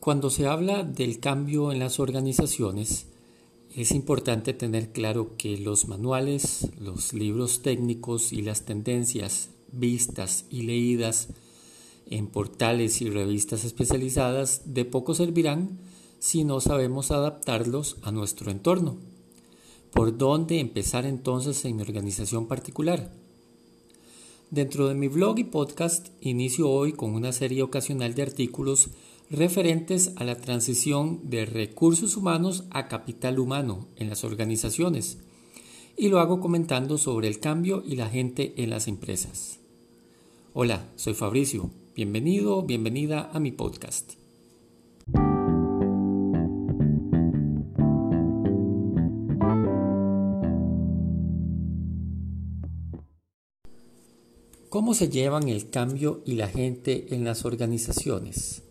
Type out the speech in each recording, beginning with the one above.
Cuando se habla del cambio en las organizaciones, es importante tener claro que los manuales, los libros técnicos y las tendencias vistas y leídas en portales y revistas especializadas de poco servirán si no sabemos adaptarlos a nuestro entorno. ¿Por dónde empezar entonces en mi organización particular? Dentro de mi blog y podcast inicio hoy con una serie ocasional de artículos referentes a la transición de recursos humanos a capital humano en las organizaciones y lo hago comentando sobre el cambio y la gente en las empresas. Hola, soy Fabricio, bienvenido, bienvenida a mi podcast. ¿Cómo se llevan el cambio y la gente en las organizaciones?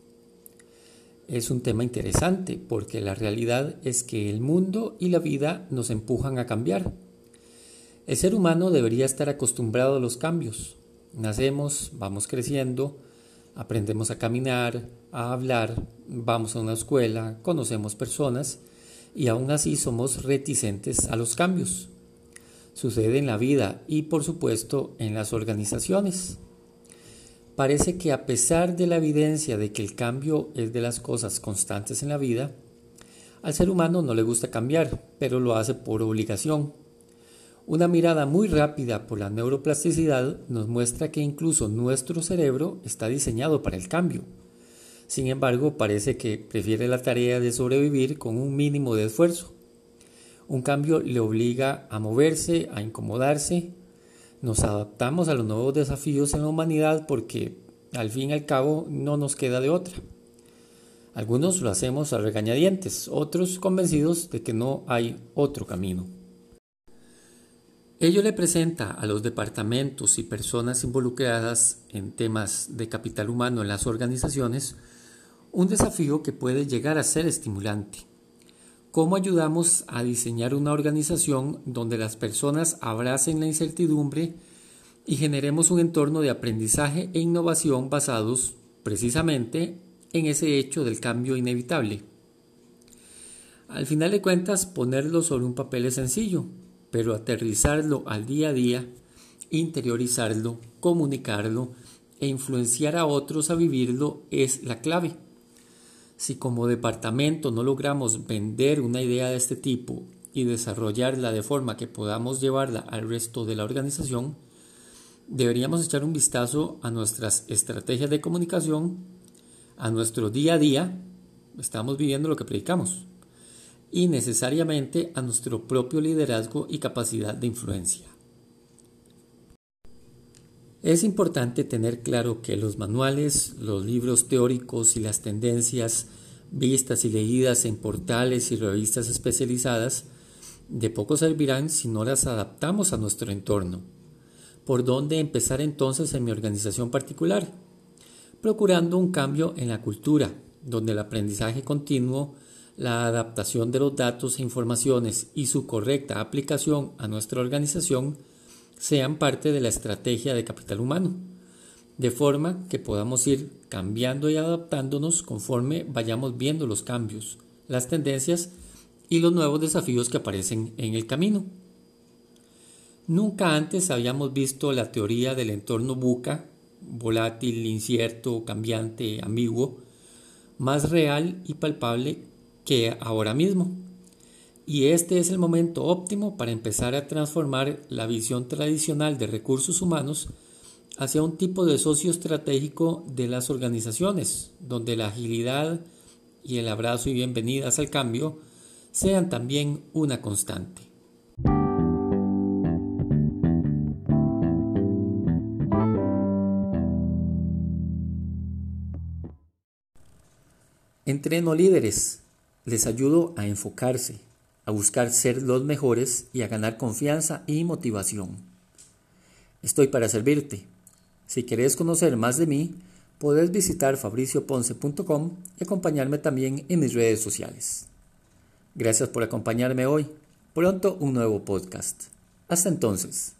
Es un tema interesante porque la realidad es que el mundo y la vida nos empujan a cambiar. El ser humano debería estar acostumbrado a los cambios. Nacemos, vamos creciendo, aprendemos a caminar, a hablar, vamos a una escuela, conocemos personas y aún así somos reticentes a los cambios. Sucede en la vida y por supuesto en las organizaciones. Parece que a pesar de la evidencia de que el cambio es de las cosas constantes en la vida, al ser humano no le gusta cambiar, pero lo hace por obligación. Una mirada muy rápida por la neuroplasticidad nos muestra que incluso nuestro cerebro está diseñado para el cambio. Sin embargo, parece que prefiere la tarea de sobrevivir con un mínimo de esfuerzo. Un cambio le obliga a moverse, a incomodarse, nos adaptamos a los nuevos desafíos en la humanidad porque al fin y al cabo no nos queda de otra. Algunos lo hacemos a regañadientes, otros convencidos de que no hay otro camino. Ello le presenta a los departamentos y personas involucradas en temas de capital humano en las organizaciones un desafío que puede llegar a ser estimulante. ¿Cómo ayudamos a diseñar una organización donde las personas abracen la incertidumbre y generemos un entorno de aprendizaje e innovación basados precisamente en ese hecho del cambio inevitable? Al final de cuentas, ponerlo sobre un papel es sencillo, pero aterrizarlo al día a día, interiorizarlo, comunicarlo e influenciar a otros a vivirlo es la clave. Si como departamento no logramos vender una idea de este tipo y desarrollarla de forma que podamos llevarla al resto de la organización, deberíamos echar un vistazo a nuestras estrategias de comunicación, a nuestro día a día, estamos viviendo lo que predicamos, y necesariamente a nuestro propio liderazgo y capacidad de influencia. Es importante tener claro que los manuales, los libros teóricos y las tendencias vistas y leídas en portales y revistas especializadas de poco servirán si no las adaptamos a nuestro entorno. ¿Por dónde empezar entonces en mi organización particular? Procurando un cambio en la cultura, donde el aprendizaje continuo, la adaptación de los datos e informaciones y su correcta aplicación a nuestra organización sean parte de la estrategia de capital humano, de forma que podamos ir cambiando y adaptándonos conforme vayamos viendo los cambios, las tendencias y los nuevos desafíos que aparecen en el camino. Nunca antes habíamos visto la teoría del entorno buca, volátil, incierto, cambiante, ambiguo, más real y palpable que ahora mismo y este es el momento óptimo para empezar a transformar la visión tradicional de recursos humanos hacia un tipo de socio estratégico de las organizaciones, donde la agilidad y el abrazo y bienvenidas al cambio sean también una constante. Entreno líderes, les ayudo a enfocarse, a buscar ser los mejores y a ganar confianza y motivación. Estoy para servirte. Si quieres conocer más de mí, puedes visitar fabricioponce.com y acompañarme también en mis redes sociales. Gracias por acompañarme hoy. Pronto un nuevo podcast. Hasta entonces.